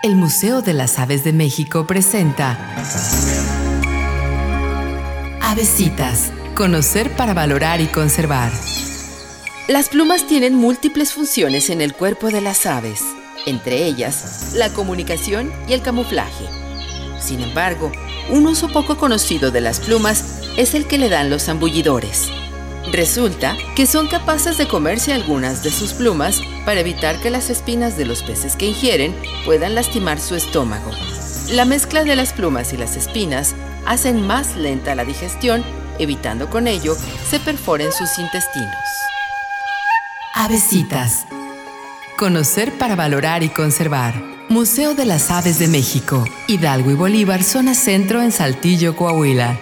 El Museo de las Aves de México presenta Avesitas. Conocer para valorar y conservar. Las plumas tienen múltiples funciones en el cuerpo de las aves, entre ellas la comunicación y el camuflaje. Sin embargo, un uso poco conocido de las plumas es el que le dan los zambullidores. Resulta que son capaces de comerse algunas de sus plumas para evitar que las espinas de los peces que ingieren puedan lastimar su estómago. La mezcla de las plumas y las espinas hacen más lenta la digestión, evitando con ello se perforen sus intestinos. Avesitas. Conocer para valorar y conservar. Museo de las Aves de México, Hidalgo y Bolívar, zona centro en Saltillo, Coahuila.